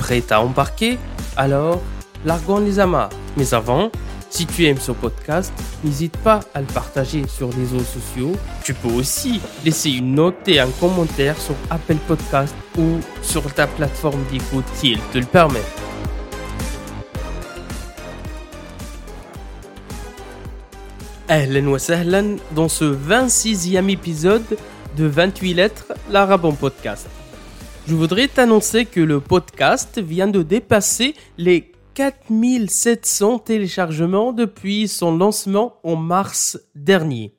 Prêt à embarquer alors largons les amas. Mais avant, si tu aimes ce podcast, n'hésite pas à le partager sur les réseaux sociaux. Tu peux aussi laisser une note et un commentaire sur Apple Podcast ou sur ta plateforme d'écoute si elle te le permet. Ahlan wa sahlan dans ce 26e épisode de 28 lettres, l'arabe en podcast. Je voudrais t'annoncer que le podcast vient de dépasser les 4700 téléchargements depuis son lancement en mars dernier.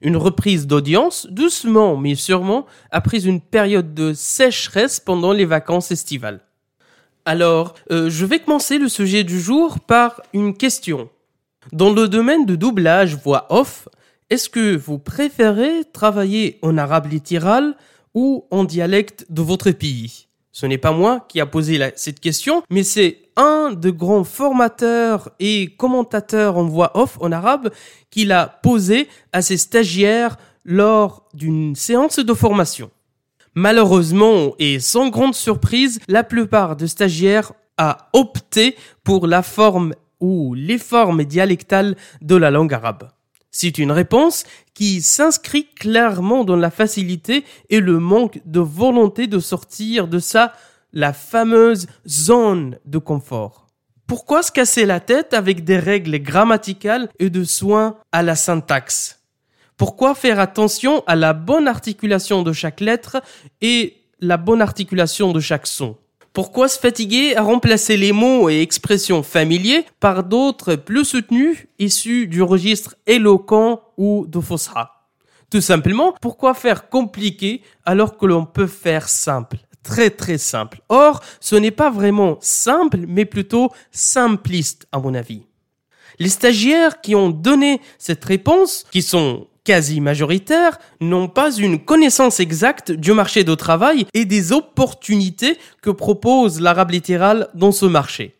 Une reprise d'audience, doucement mais sûrement, après une période de sécheresse pendant les vacances estivales. Alors, euh, je vais commencer le sujet du jour par une question. Dans le domaine de doublage voix off, est-ce que vous préférez travailler en arabe littéral ou en dialecte de votre pays Ce n'est pas moi qui a posé cette question, mais c'est un de grands formateurs et commentateurs en voix off en arabe qui l'a posé à ses stagiaires lors d'une séance de formation. Malheureusement et sans grande surprise, la plupart des stagiaires a opté pour la forme ou les formes dialectales de la langue arabe. C'est une réponse qui s'inscrit clairement dans la facilité et le manque de volonté de sortir de ça, la fameuse zone de confort. Pourquoi se casser la tête avec des règles grammaticales et de soins à la syntaxe? Pourquoi faire attention à la bonne articulation de chaque lettre et la bonne articulation de chaque son? Pourquoi se fatiguer à remplacer les mots et expressions familiers par d'autres plus soutenus issus du registre éloquent ou de Fosha Tout simplement, pourquoi faire compliqué alors que l'on peut faire simple Très très simple? Or, ce n'est pas vraiment simple, mais plutôt simpliste à mon avis. Les stagiaires qui ont donné cette réponse, qui sont quasi majoritaires n'ont pas une connaissance exacte du marché du travail et des opportunités que propose l'arabe littéral dans ce marché.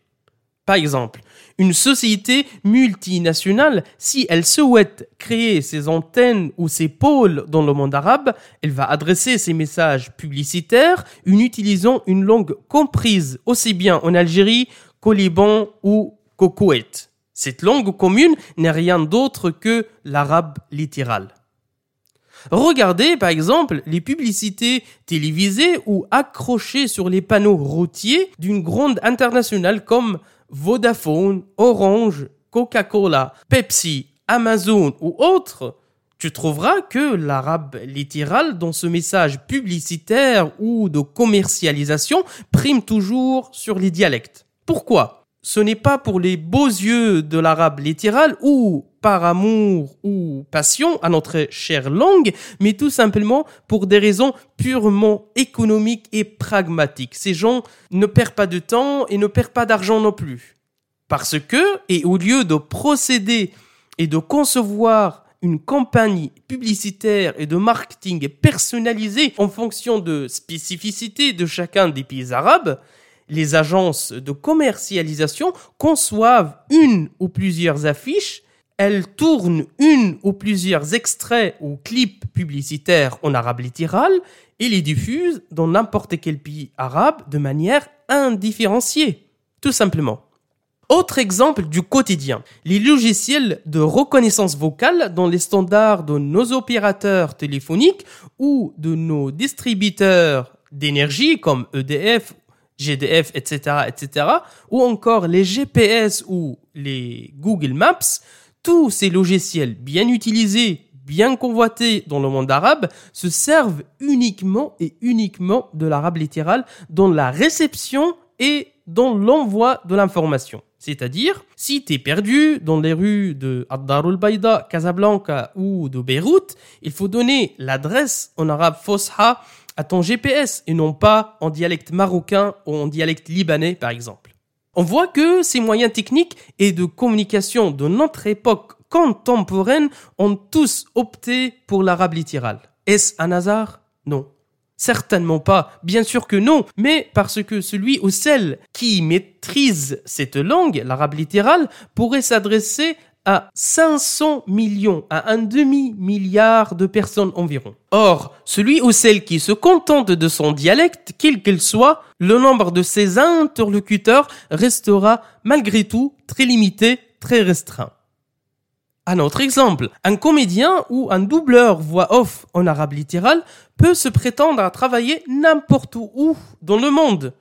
Par exemple, une société multinationale, si elle souhaite créer ses antennes ou ses pôles dans le monde arabe, elle va adresser ses messages publicitaires en utilisant une langue comprise aussi bien en Algérie qu'au Liban ou qu'au Koweït. Cette langue commune n'est rien d'autre que l'arabe littéral. Regardez par exemple les publicités télévisées ou accrochées sur les panneaux routiers d'une grande internationale comme Vodafone, Orange, Coca-Cola, Pepsi, Amazon ou autres. Tu trouveras que l'arabe littéral dans ce message publicitaire ou de commercialisation prime toujours sur les dialectes. Pourquoi? Ce n'est pas pour les beaux yeux de l'arabe littéral ou par amour ou passion à notre chère langue, mais tout simplement pour des raisons purement économiques et pragmatiques. Ces gens ne perdent pas de temps et ne perdent pas d'argent non plus. Parce que, et au lieu de procéder et de concevoir une campagne publicitaire et de marketing personnalisée en fonction de spécificités de chacun des pays arabes, les agences de commercialisation conçoivent une ou plusieurs affiches, elles tournent une ou plusieurs extraits ou clips publicitaires en arabe littéral et les diffusent dans n'importe quel pays arabe de manière indifférenciée, tout simplement. Autre exemple du quotidien, les logiciels de reconnaissance vocale dans les standards de nos opérateurs téléphoniques ou de nos distributeurs d'énergie comme EDF GDF, etc., etc., ou encore les GPS ou les Google Maps, tous ces logiciels bien utilisés, bien convoités dans le monde arabe, se servent uniquement et uniquement de l'arabe littéral dans la réception et dans l'envoi de l'information. C'est-à-dire, si tu es perdu dans les rues de Ad-Darul Baïda, Casablanca ou de Beyrouth, il faut donner l'adresse en arabe Fosha à ton GPS et non pas en dialecte marocain ou en dialecte libanais par exemple. On voit que ces moyens techniques et de communication de notre époque contemporaine ont tous opté pour l'arabe littéral. Est-ce un hasard? Non. Certainement pas, bien sûr que non, mais parce que celui ou celle qui maîtrise cette langue, l'arabe littéral, pourrait s'adresser à 500 millions, à un demi-milliard de personnes environ. Or, celui ou celle qui se contente de son dialecte, quel qu'il soit, le nombre de ses interlocuteurs restera malgré tout très limité, très restreint. Un autre exemple, un comédien ou un doubleur voix off en arabe littéral peut se prétendre à travailler n'importe où dans le monde.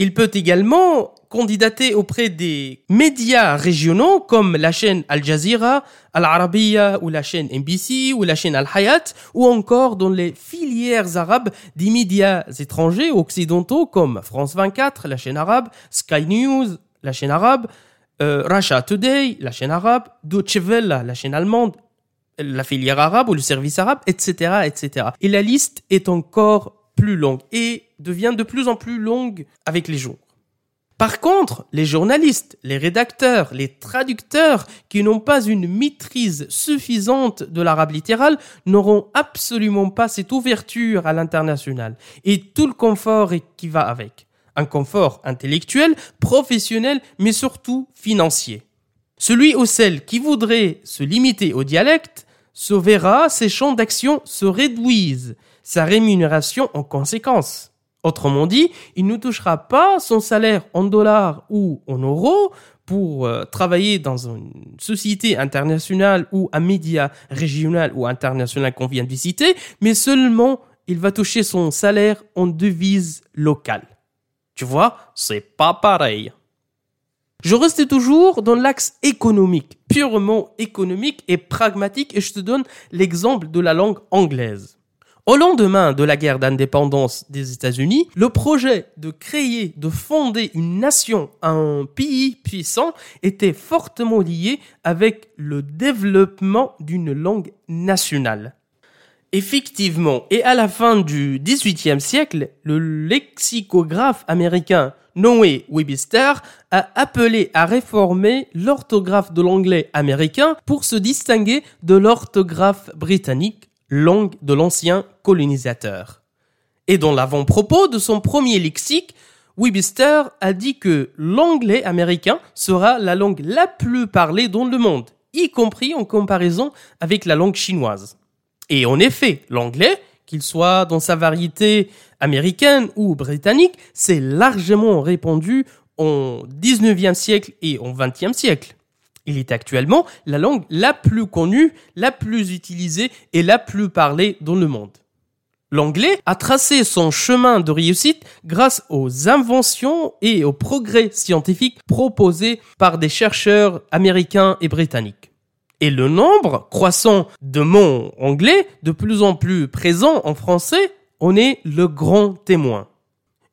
Il peut également candidater auprès des médias régionaux comme la chaîne Al Jazeera, Al Arabiya ou la chaîne NBC ou la chaîne Al Hayat ou encore dans les filières arabes des médias étrangers occidentaux comme France 24, la chaîne arabe, Sky News, la chaîne arabe, euh, Russia Today, la chaîne arabe, Deutsche Welle, la chaîne allemande, la filière arabe ou le service arabe, etc., etc. Et la liste est encore plus longue et devient de plus en plus longue avec les jours. Par contre, les journalistes, les rédacteurs, les traducteurs qui n'ont pas une maîtrise suffisante de l'arabe littéral n'auront absolument pas cette ouverture à l'international et tout le confort qui va avec. Un confort intellectuel, professionnel, mais surtout financier. Celui ou celle qui voudrait se limiter au dialecte se verra ses champs d'action se réduisent sa rémunération en conséquence. Autrement dit, il ne touchera pas son salaire en dollars ou en euros pour euh, travailler dans une société internationale ou un média régional ou international qu'on vient de visiter, mais seulement il va toucher son salaire en devise locale. Tu vois, c'est pas pareil. Je reste toujours dans l'axe économique, purement économique et pragmatique, et je te donne l'exemple de la langue anglaise. Au lendemain de la guerre d'indépendance des États-Unis, le projet de créer, de fonder une nation, un pays puissant, était fortement lié avec le développement d'une langue nationale. Effectivement, et à la fin du XVIIIe siècle, le lexicographe américain Noé Webster a appelé à réformer l'orthographe de l'anglais américain pour se distinguer de l'orthographe britannique langue de l'ancien colonisateur. Et dans l'avant-propos de son premier lexique, Webster a dit que l'anglais américain sera la langue la plus parlée dans le monde, y compris en comparaison avec la langue chinoise. Et en effet, l'anglais, qu'il soit dans sa variété américaine ou britannique, s'est largement répandu au 19e siècle et au 20e siècle. Il est actuellement la langue la plus connue, la plus utilisée et la plus parlée dans le monde. L'anglais a tracé son chemin de réussite grâce aux inventions et aux progrès scientifiques proposés par des chercheurs américains et britanniques. Et le nombre croissant de mots anglais de plus en plus présents en français en est le grand témoin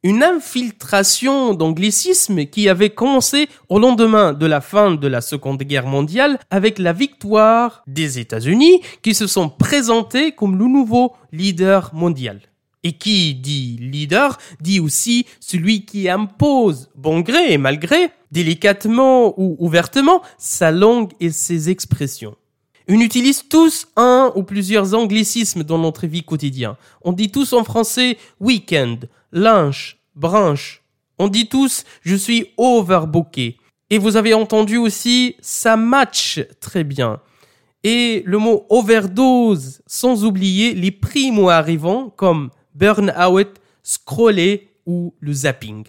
une infiltration d'anglicisme qui avait commencé au lendemain de la fin de la Seconde Guerre mondiale avec la victoire des États-Unis qui se sont présentés comme le nouveau leader mondial. Et qui dit leader dit aussi celui qui impose, bon gré et mal gré, délicatement ou ouvertement, sa langue et ses expressions. On utilise tous un ou plusieurs anglicismes dans notre vie quotidienne. On dit tous en français weekend, lunch, branche. On dit tous je suis overbooké. Et vous avez entendu aussi ça match très bien. Et le mot overdose, sans oublier les primo arrivants comme burn-out, scroller ou le zapping.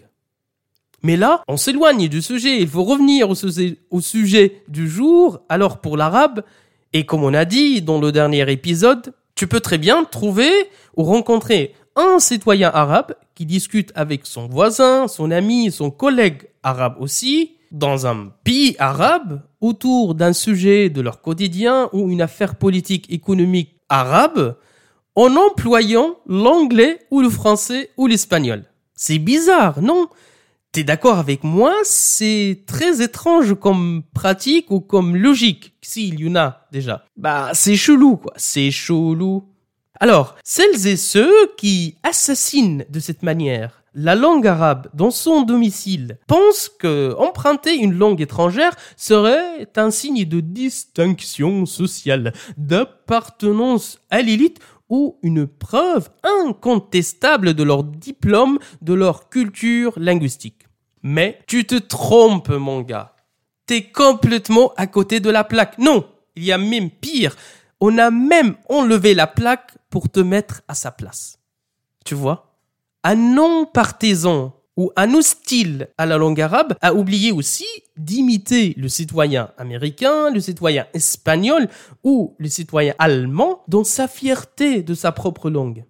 Mais là, on s'éloigne du sujet. Il faut revenir au sujet du jour. Alors pour l'arabe, et comme on a dit dans le dernier épisode, tu peux très bien trouver ou rencontrer un citoyen arabe qui discute avec son voisin, son ami, son collègue arabe aussi, dans un pays arabe, autour d'un sujet de leur quotidien ou une affaire politique économique arabe, en employant l'anglais ou le français ou l'espagnol. C'est bizarre, non? T'es d'accord avec moi C'est très étrange comme pratique ou comme logique, s'il y en a déjà. Bah, c'est chelou, quoi. C'est chelou. Alors, celles et ceux qui assassinent de cette manière la langue arabe dans son domicile pense que emprunter une langue étrangère serait un signe de distinction sociale, d'appartenance à l'élite ou une preuve incontestable de leur diplôme, de leur culture linguistique. Mais tu te trompes, mon gars. T'es complètement à côté de la plaque. Non, il y a même pire. On a même enlevé la plaque pour te mettre à sa place. Tu vois? Un non-partisan ou un hostile à la langue arabe a oublié aussi d'imiter le citoyen américain, le citoyen espagnol ou le citoyen allemand dans sa fierté de sa propre langue.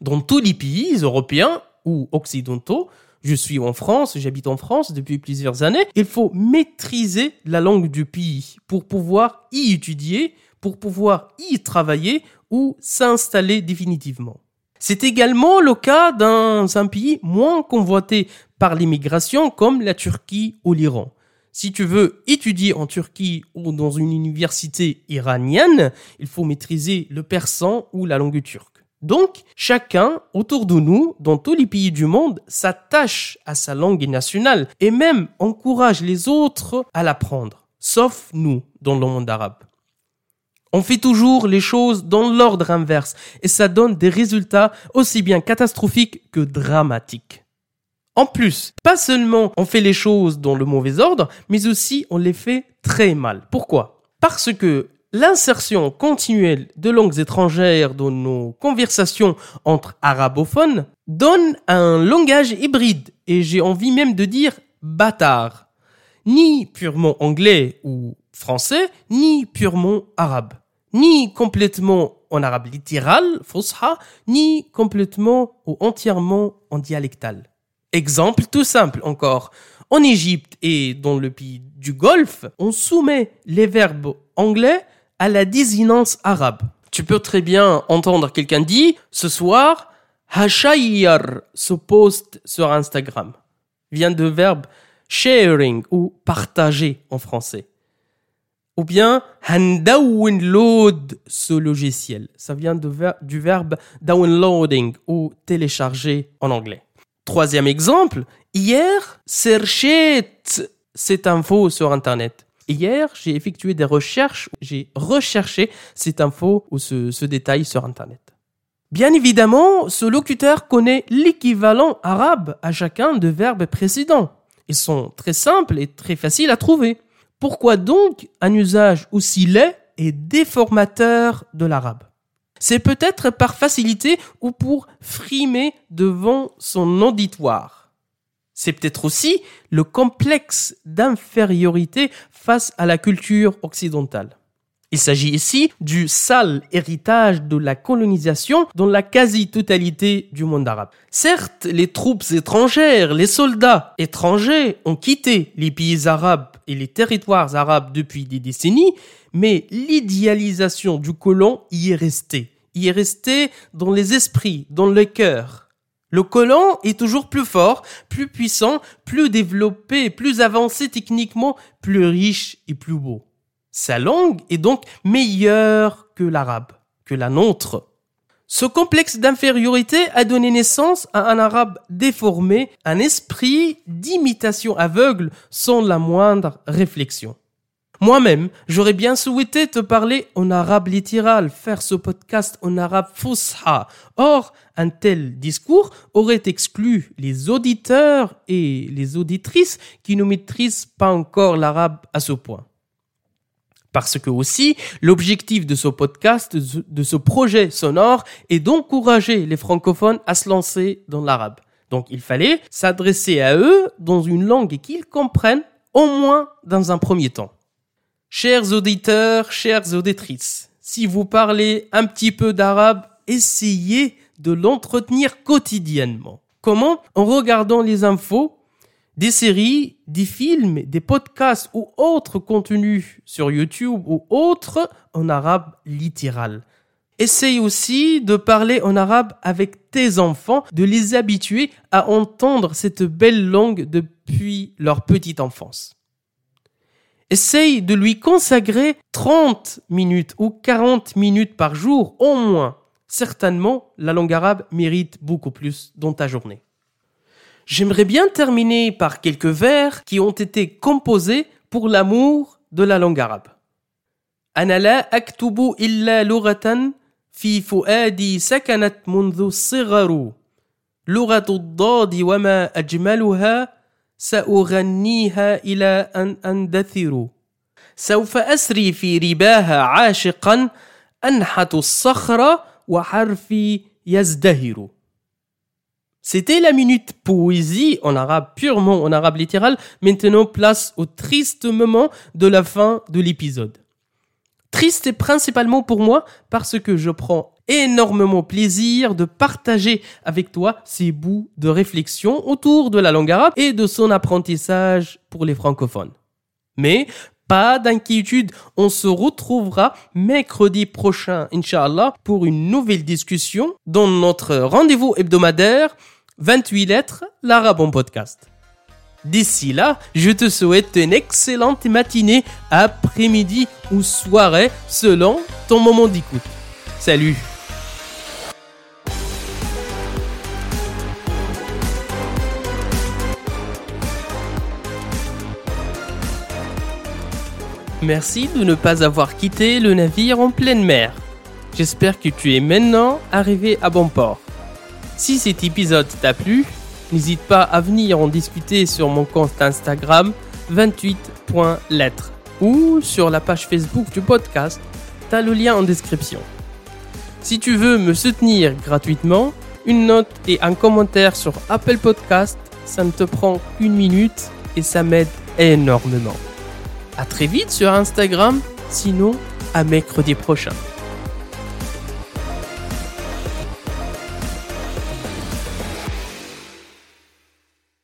Dans tous les pays européens ou occidentaux, je suis en France, j'habite en France depuis plusieurs années, il faut maîtriser la langue du pays pour pouvoir y étudier, pour pouvoir y travailler ou s'installer définitivement. C'est également le cas dans un pays moins convoité par l'immigration comme la Turquie ou l'Iran. Si tu veux étudier en Turquie ou dans une université iranienne, il faut maîtriser le persan ou la langue turque. Donc, chacun autour de nous, dans tous les pays du monde, s'attache à sa langue nationale et même encourage les autres à l'apprendre, sauf nous dans le monde arabe. On fait toujours les choses dans l'ordre inverse et ça donne des résultats aussi bien catastrophiques que dramatiques. En plus, pas seulement on fait les choses dans le mauvais ordre, mais aussi on les fait très mal. Pourquoi? Parce que l'insertion continuelle de langues étrangères dans nos conversations entre arabophones donne un langage hybride et j'ai envie même de dire bâtard. Ni purement anglais ou français, ni purement arabe ni complètement en arabe littéral, fusha, ni complètement ou entièrement en dialectal. Exemple tout simple encore. En Égypte et dans le pays du Golfe, on soumet les verbes anglais à la désinence arabe. Tu peux très bien entendre quelqu'un dire ce soir, Hashayyar se poste sur Instagram. Vient de verbe sharing ou partager en français ou bien download ce logiciel. Ça vient du verbe downloading ou télécharger en anglais. Troisième exemple, hier, cherché cette info sur Internet. Hier, j'ai effectué des recherches, j'ai recherché cette info ou ce détail sur Internet. Bien évidemment, ce locuteur connaît l'équivalent arabe à chacun de verbes précédents. Ils sont très simples et très faciles à trouver. Pourquoi donc un usage aussi laid et déformateur de l'arabe? C'est peut-être par facilité ou pour frimer devant son auditoire. C'est peut-être aussi le complexe d'infériorité face à la culture occidentale. Il s'agit ici du sale héritage de la colonisation dans la quasi-totalité du monde arabe. Certes, les troupes étrangères, les soldats étrangers ont quitté les pays arabes et les territoires arabes depuis des décennies, mais l'idéalisation du colon y est restée. Y est restée dans les esprits, dans le cœur. Le colon est toujours plus fort, plus puissant, plus développé, plus avancé techniquement, plus riche et plus beau. Sa langue est donc meilleure que l'arabe, que la nôtre. Ce complexe d'infériorité a donné naissance à un arabe déformé, un esprit d'imitation aveugle sans la moindre réflexion. Moi-même, j'aurais bien souhaité te parler en arabe littéral, faire ce podcast en arabe fusha. Or, un tel discours aurait exclu les auditeurs et les auditrices qui ne maîtrisent pas encore l'arabe à ce point. Parce que aussi, l'objectif de ce podcast, de ce projet sonore, est d'encourager les francophones à se lancer dans l'arabe. Donc il fallait s'adresser à eux dans une langue qu'ils comprennent, au moins dans un premier temps. Chers auditeurs, chères auditrices, si vous parlez un petit peu d'arabe, essayez de l'entretenir quotidiennement. Comment? En regardant les infos des séries, des films, des podcasts ou autres contenus sur YouTube ou autres en arabe littéral. Essaye aussi de parler en arabe avec tes enfants, de les habituer à entendre cette belle langue depuis leur petite enfance. Essaye de lui consacrer 30 minutes ou 40 minutes par jour au moins. Certainement, la langue arabe mérite beaucoup plus dans ta journée. J'aimerais bien terminer par quelques vers qui ont été composés pour l'amour de la langue arabe. أنا لا أكتب إلا لغة في فؤادي سكنت منذ الصغر لغة الضاد وما أجملها سأغنيها إلى أن أندثر سوف أسري في رباها عاشقا أنحت الصخر وحرفي يزدهر C'était la minute poésie en arabe, purement en arabe littéral. Maintenant, place au triste moment de la fin de l'épisode. Triste principalement pour moi parce que je prends énormément plaisir de partager avec toi ces bouts de réflexion autour de la langue arabe et de son apprentissage pour les francophones. Mais pas d'inquiétude, on se retrouvera mercredi prochain, Inch'Allah, pour une nouvelle discussion dans notre rendez-vous hebdomadaire 28 lettres, l'arabe en podcast. D'ici là, je te souhaite une excellente matinée, après-midi ou soirée selon ton moment d'écoute. Salut Merci de ne pas avoir quitté le navire en pleine mer. J'espère que tu es maintenant arrivé à bon port. Si cet épisode t'a plu, n'hésite pas à venir en discuter sur mon compte Instagram 28.lettres ou sur la page Facebook du podcast. T'as le lien en description. Si tu veux me soutenir gratuitement, une note et un commentaire sur Apple Podcast, ça ne te prend qu'une minute et ça m'aide énormément. À très vite sur Instagram, sinon à mercredi prochain.